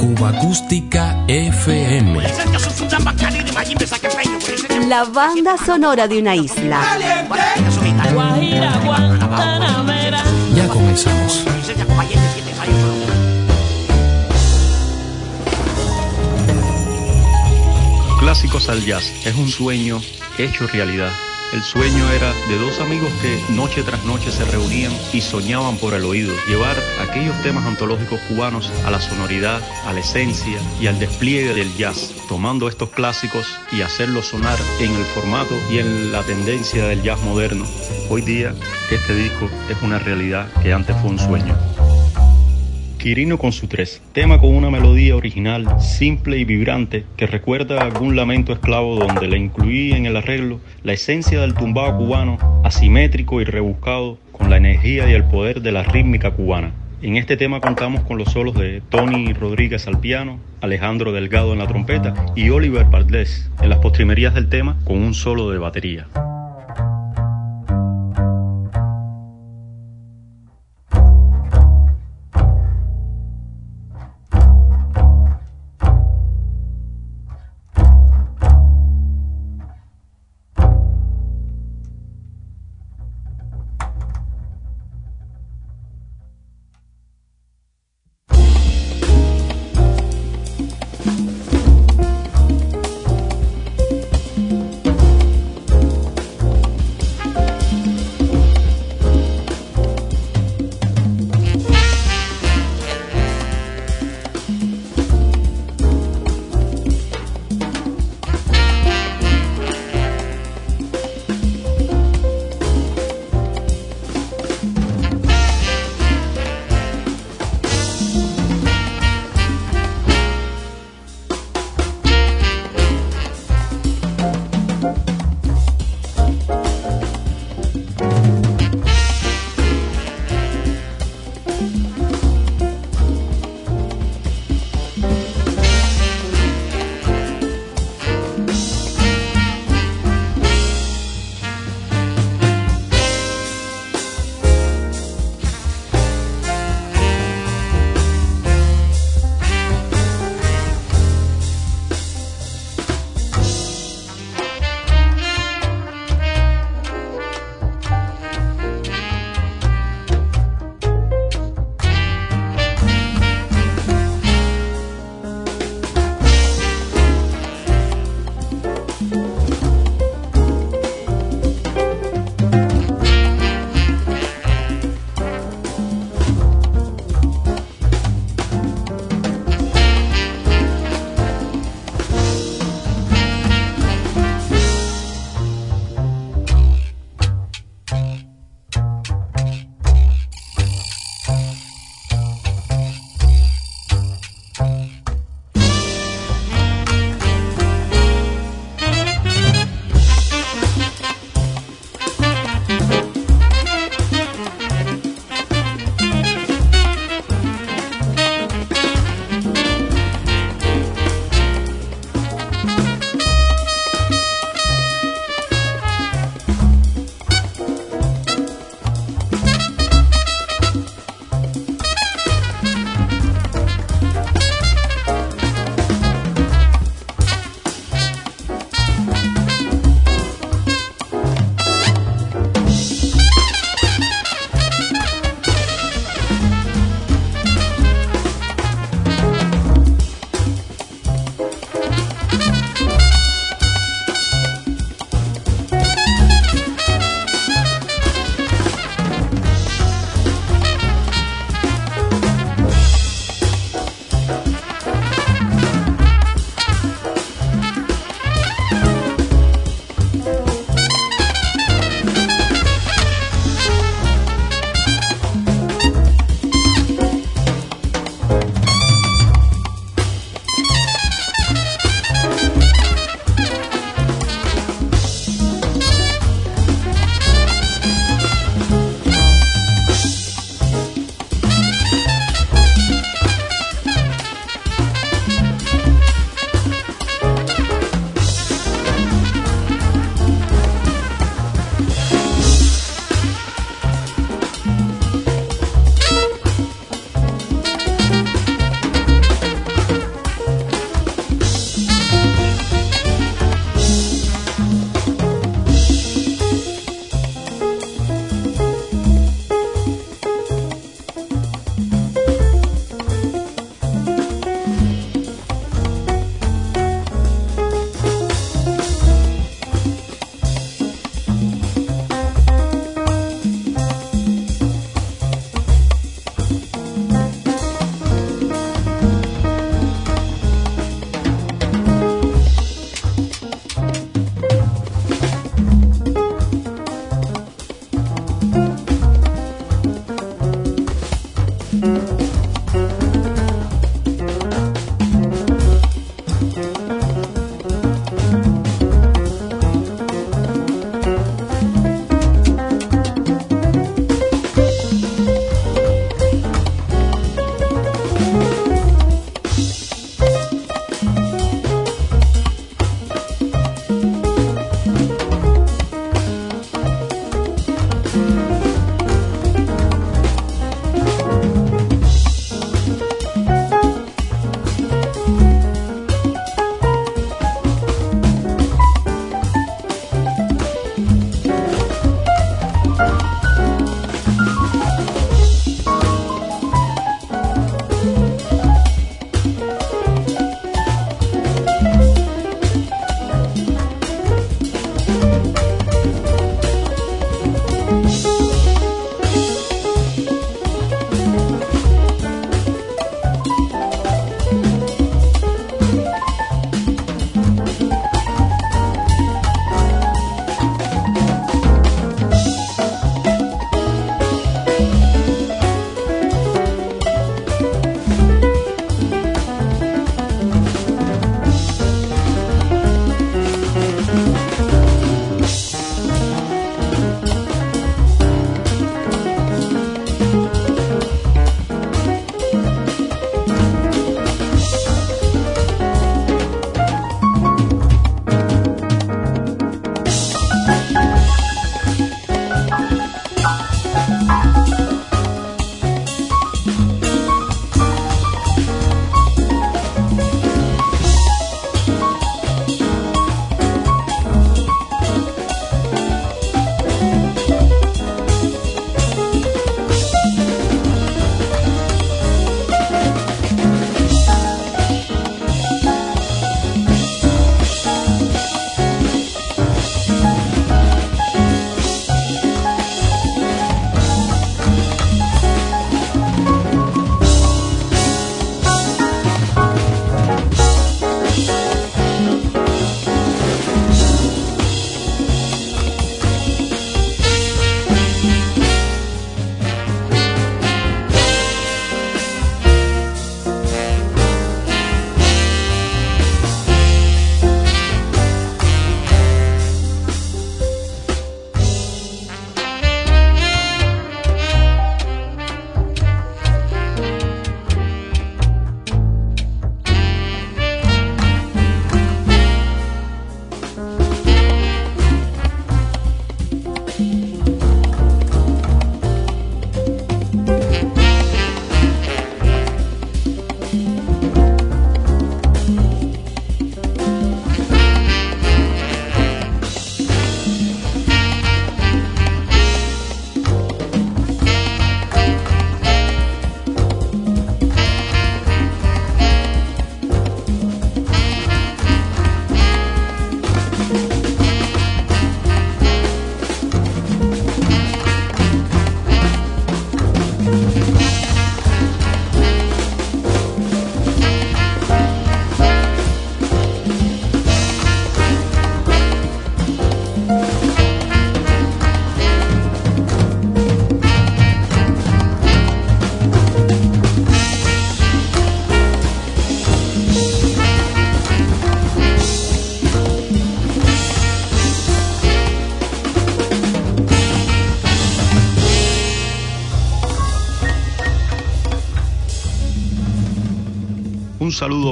Cuba Acústica FM. La banda sonora de una isla. Ya comenzamos. Clásicos al jazz es un sueño hecho realidad. El sueño era de dos amigos que noche tras noche se reunían y soñaban por el oído, llevar aquellos temas antológicos cubanos a la sonoridad, a la esencia y al despliegue del jazz, tomando estos clásicos y hacerlos sonar en el formato y en la tendencia del jazz moderno. Hoy día este disco es una realidad que antes fue un sueño. Quirino con su tres, tema con una melodía original, simple y vibrante, que recuerda algún lamento esclavo donde le incluí en el arreglo la esencia del tumbado cubano, asimétrico y rebuscado, con la energía y el poder de la rítmica cubana. En este tema contamos con los solos de Tony Rodríguez al piano, Alejandro Delgado en la trompeta y Oliver Valdés en las postrimerías del tema con un solo de batería.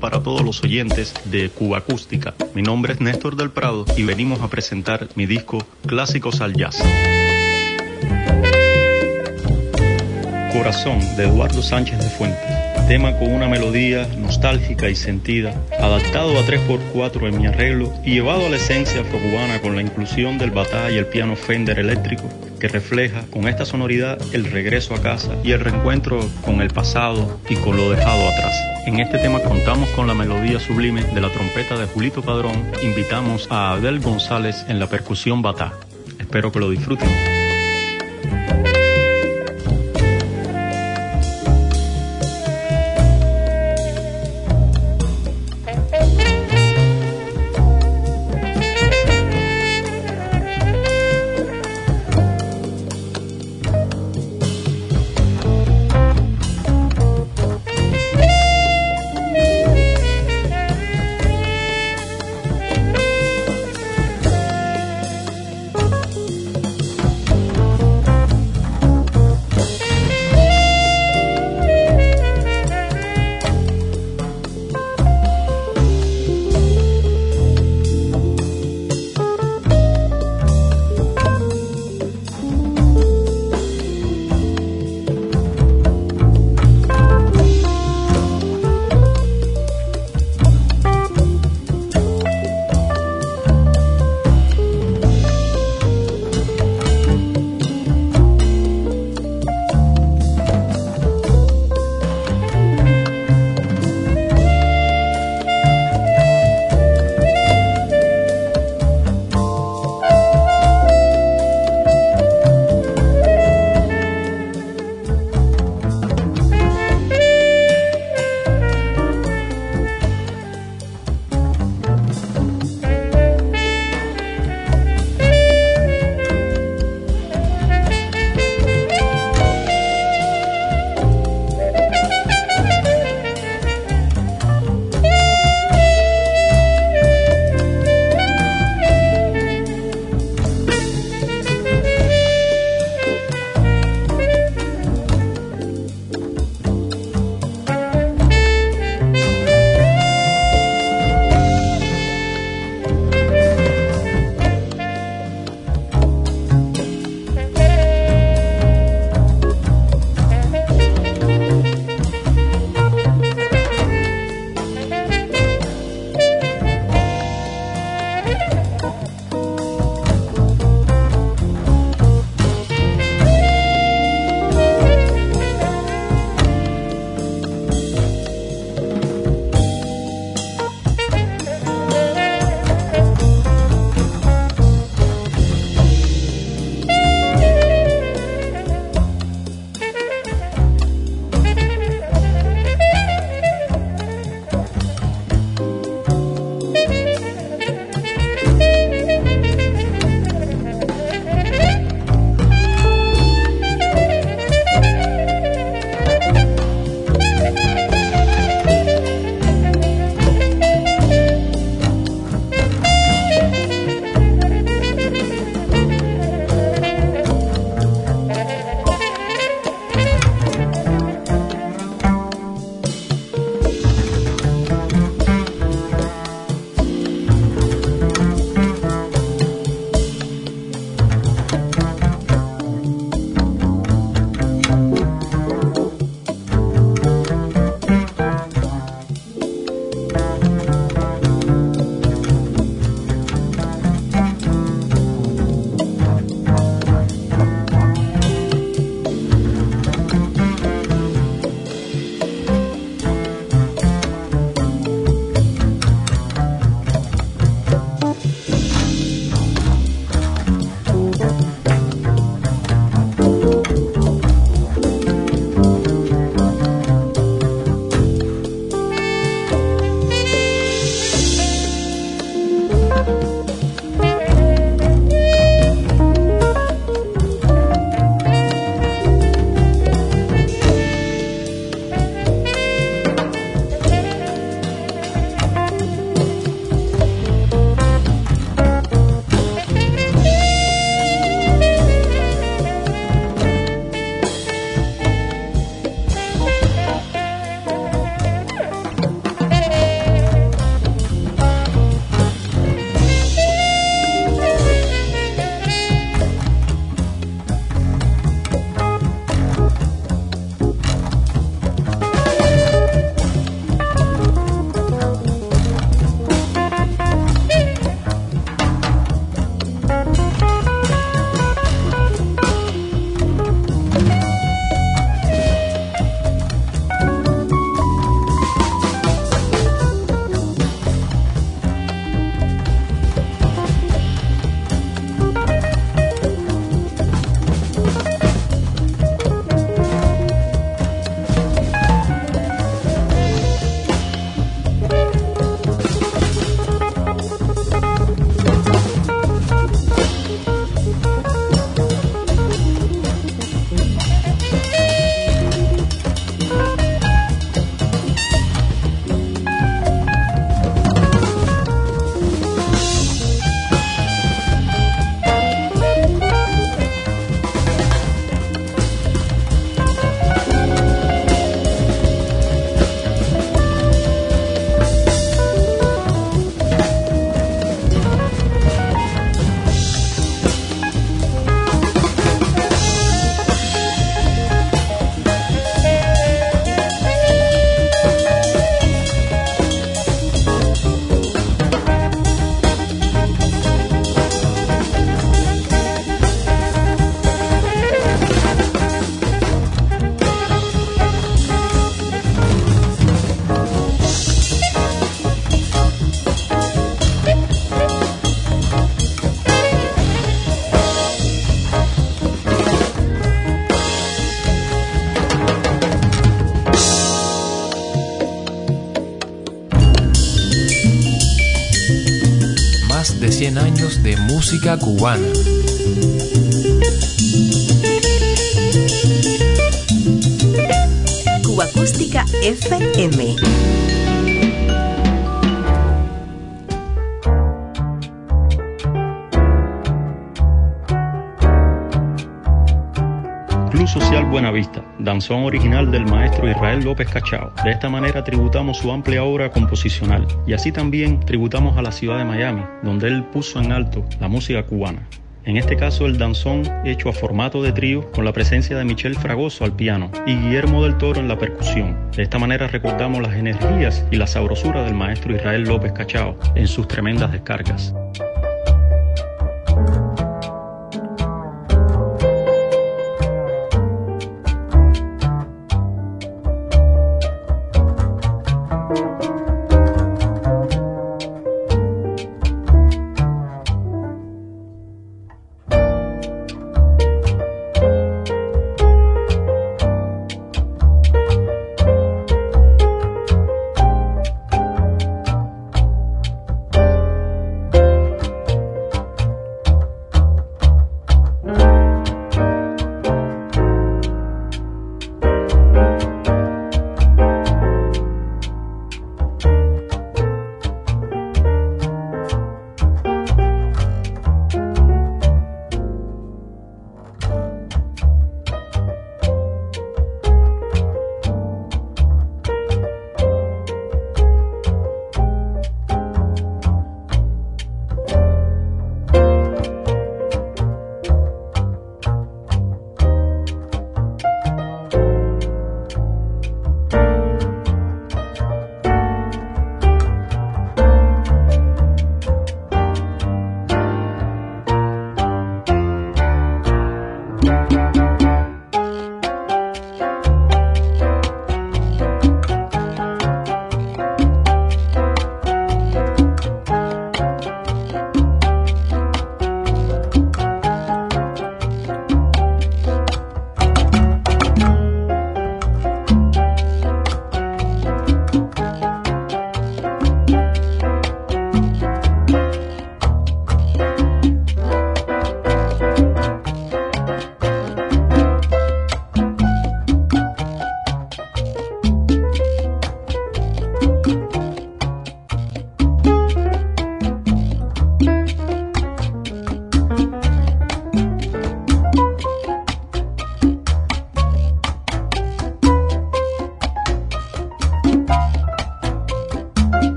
Para todos los oyentes de Cuba Acústica. Mi nombre es Néstor del Prado y venimos a presentar mi disco Clásicos al Jazz. Corazón de Eduardo Sánchez de Fuentes tema con una melodía nostálgica y sentida, adaptado a 3x4 en mi arreglo y llevado a la esencia afrocubana con la inclusión del batá y el piano Fender eléctrico, que refleja con esta sonoridad el regreso a casa y el reencuentro con el pasado y con lo dejado atrás. En este tema contamos con la melodía sublime de la trompeta de Julito Padrón. Invitamos a Abel González en la percusión batá. Espero que lo disfruten. Música cubana. Cuba Acústica FM. Danzón original del maestro Israel López Cachao. De esta manera tributamos su amplia obra composicional y así también tributamos a la ciudad de Miami, donde él puso en alto la música cubana. En este caso el danzón hecho a formato de trío con la presencia de Michel Fragoso al piano y Guillermo del Toro en la percusión. De esta manera recordamos las energías y la sabrosura del maestro Israel López Cachao en sus tremendas descargas.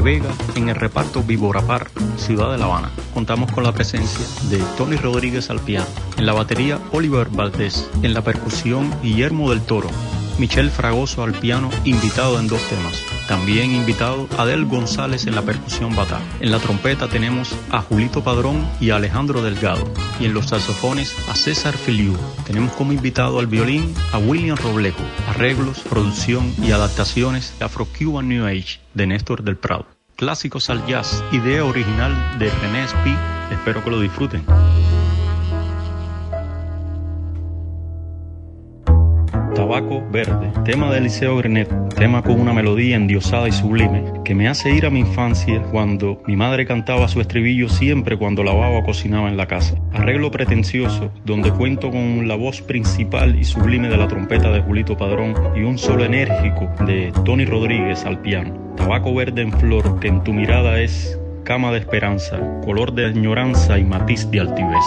Vega en el reparto Viborapar, Ciudad de La Habana. Contamos con la presencia de Tony Rodríguez al piano, en la batería Oliver Valdés, en la percusión Guillermo del Toro, Michel Fragoso al piano, invitado en dos temas. También invitado Adel González en la percusión batá. En la trompeta tenemos a Julito Padrón y a Alejandro Delgado. Y en los saxofones a César Filiu. Tenemos como invitado al violín a William Robleco. Arreglos, producción y adaptaciones de Afro-Cuban New Age de Néstor del Prado. Clásicos al jazz, idea original de René Spi. Espero que lo disfruten. Verde, tema de Eliseo Grenet, tema con una melodía endiosada y sublime que me hace ir a mi infancia cuando mi madre cantaba su estribillo siempre cuando lavaba o cocinaba en la casa. Arreglo pretencioso donde cuento con la voz principal y sublime de la trompeta de Julito Padrón y un solo enérgico de Tony Rodríguez al piano. Tabaco verde en flor que en tu mirada es cama de esperanza, color de añoranza y matiz de altivez.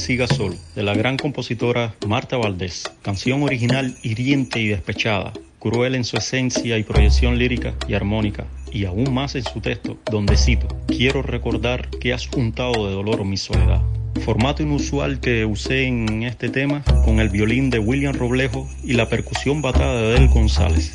Siga solo, de la gran compositora Marta Valdés. Canción original hiriente y despechada, cruel en su esencia y proyección lírica y armónica, y aún más en su texto, donde cito, quiero recordar que has untado de dolor mi soledad. Formato inusual que usé en este tema con el violín de William Roblejo y la percusión batada de Del González.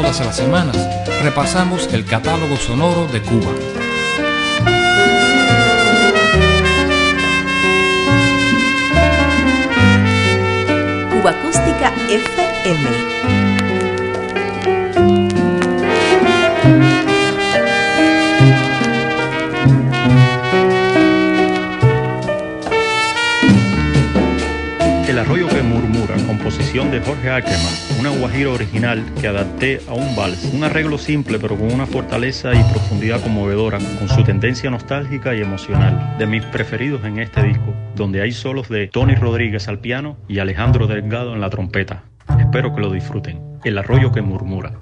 Todas las semanas repasamos el catálogo sonoro de Cuba. Cuba Acústica FM. De Jorge Ackerman, una guajira original que adapté a un vals, un arreglo simple pero con una fortaleza y profundidad conmovedora, con su tendencia nostálgica y emocional, de mis preferidos en este disco, donde hay solos de Tony Rodríguez al piano y Alejandro Delgado en la trompeta. Espero que lo disfruten. El arroyo que murmura.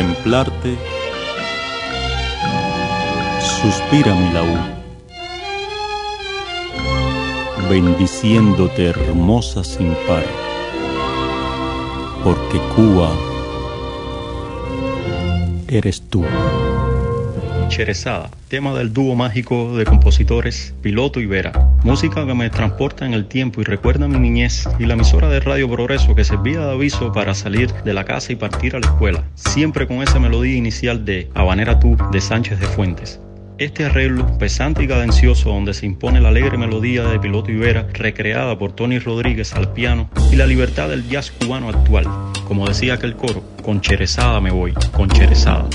Contemplarte, suspira mi laúd, bendiciéndote hermosa sin par, porque Cuba eres tú. Cherezada, tema del dúo mágico de compositores Piloto y Vera. Música que me transporta en el tiempo y recuerda mi niñez y la emisora de Radio Progreso que servía de aviso para salir de la casa y partir a la escuela, siempre con esa melodía inicial de Habanera Tú de Sánchez de Fuentes. Este arreglo pesante y cadencioso donde se impone la alegre melodía de Piloto y Vera recreada por Tony Rodríguez al piano y la libertad del jazz cubano actual. Como decía aquel coro, con Cherezada me voy, con Cherezada.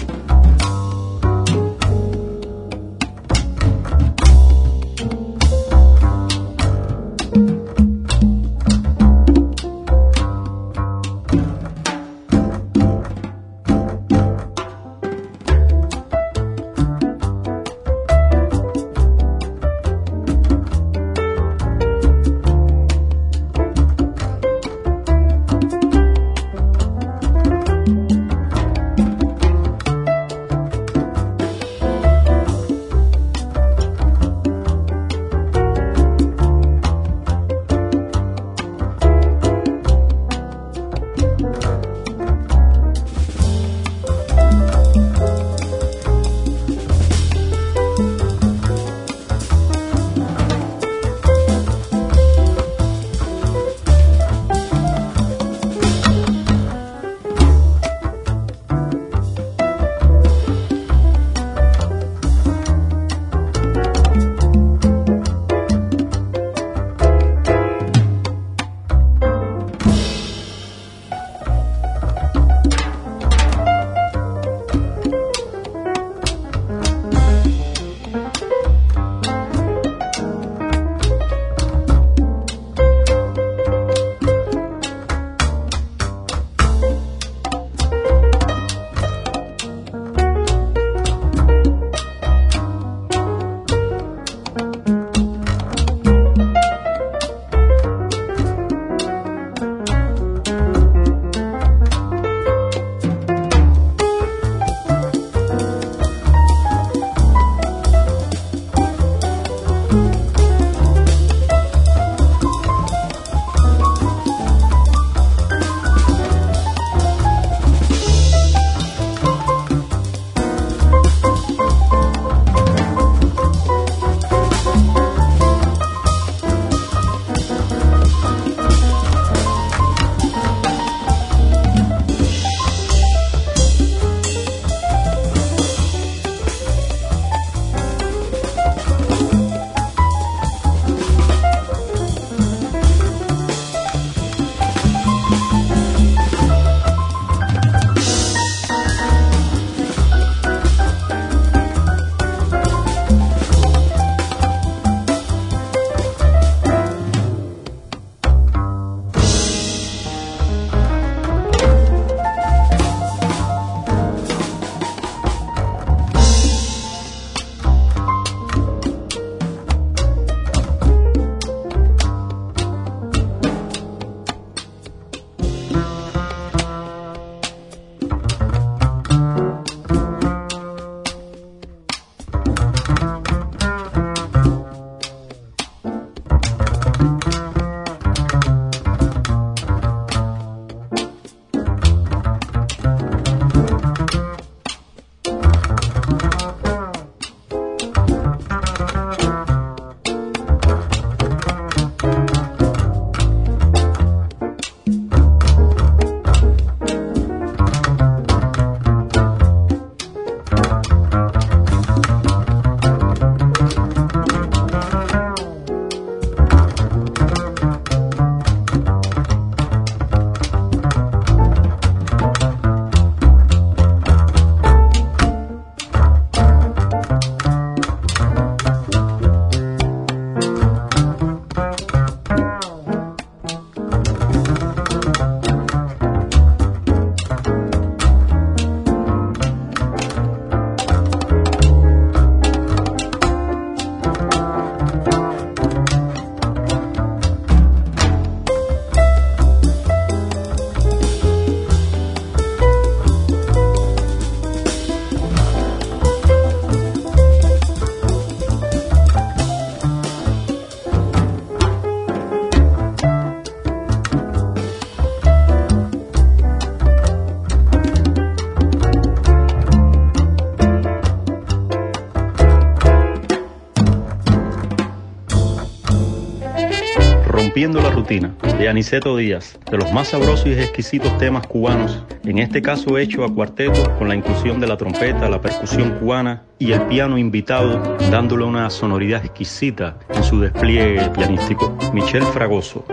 La rutina, de Aniceto Díaz, de los más sabrosos y exquisitos temas cubanos, en este caso hecho a cuarteto con la inclusión de la trompeta, la percusión cubana y el piano invitado, dándole una sonoridad exquisita en su despliegue pianístico. Michel Fragoso.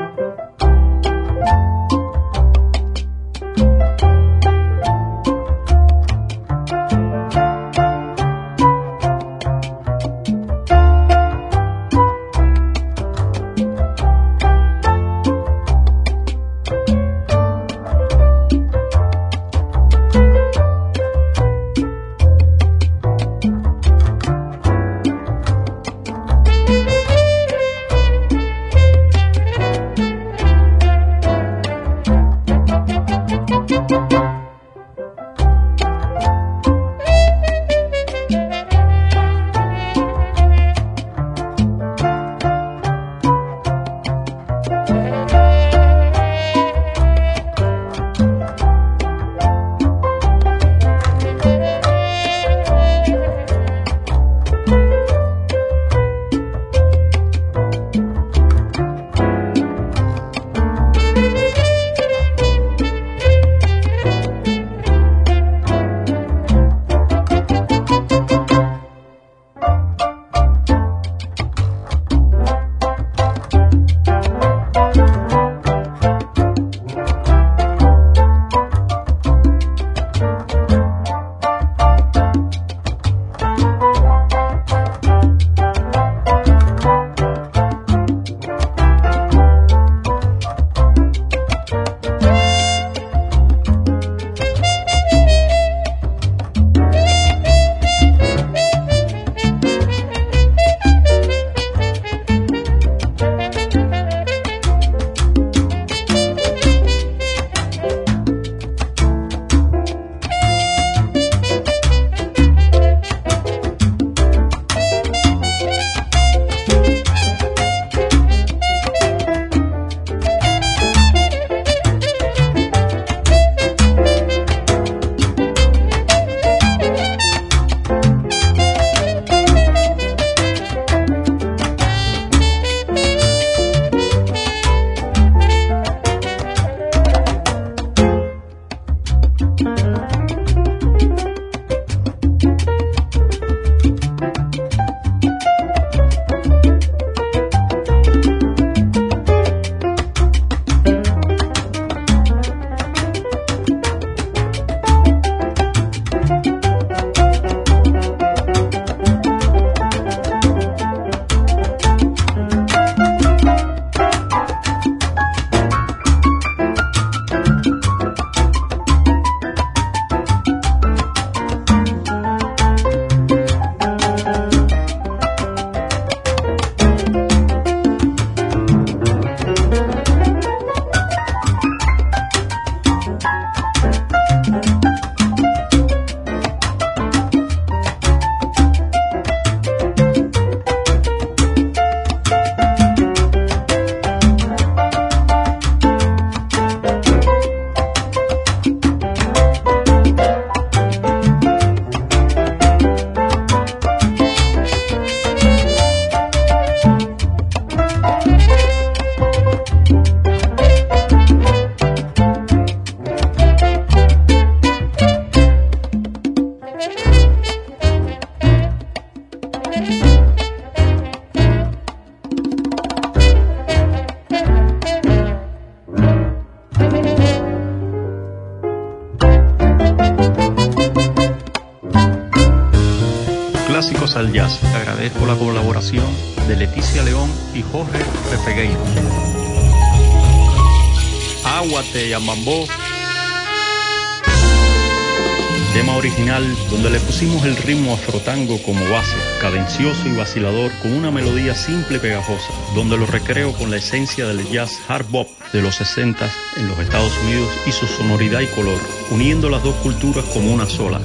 El ritmo afrotango como base, cadencioso y vacilador con una melodía simple y pegajosa, donde lo recreo con la esencia del jazz hard bop de los 60 en los Estados Unidos y su sonoridad y color, uniendo las dos culturas como una sola.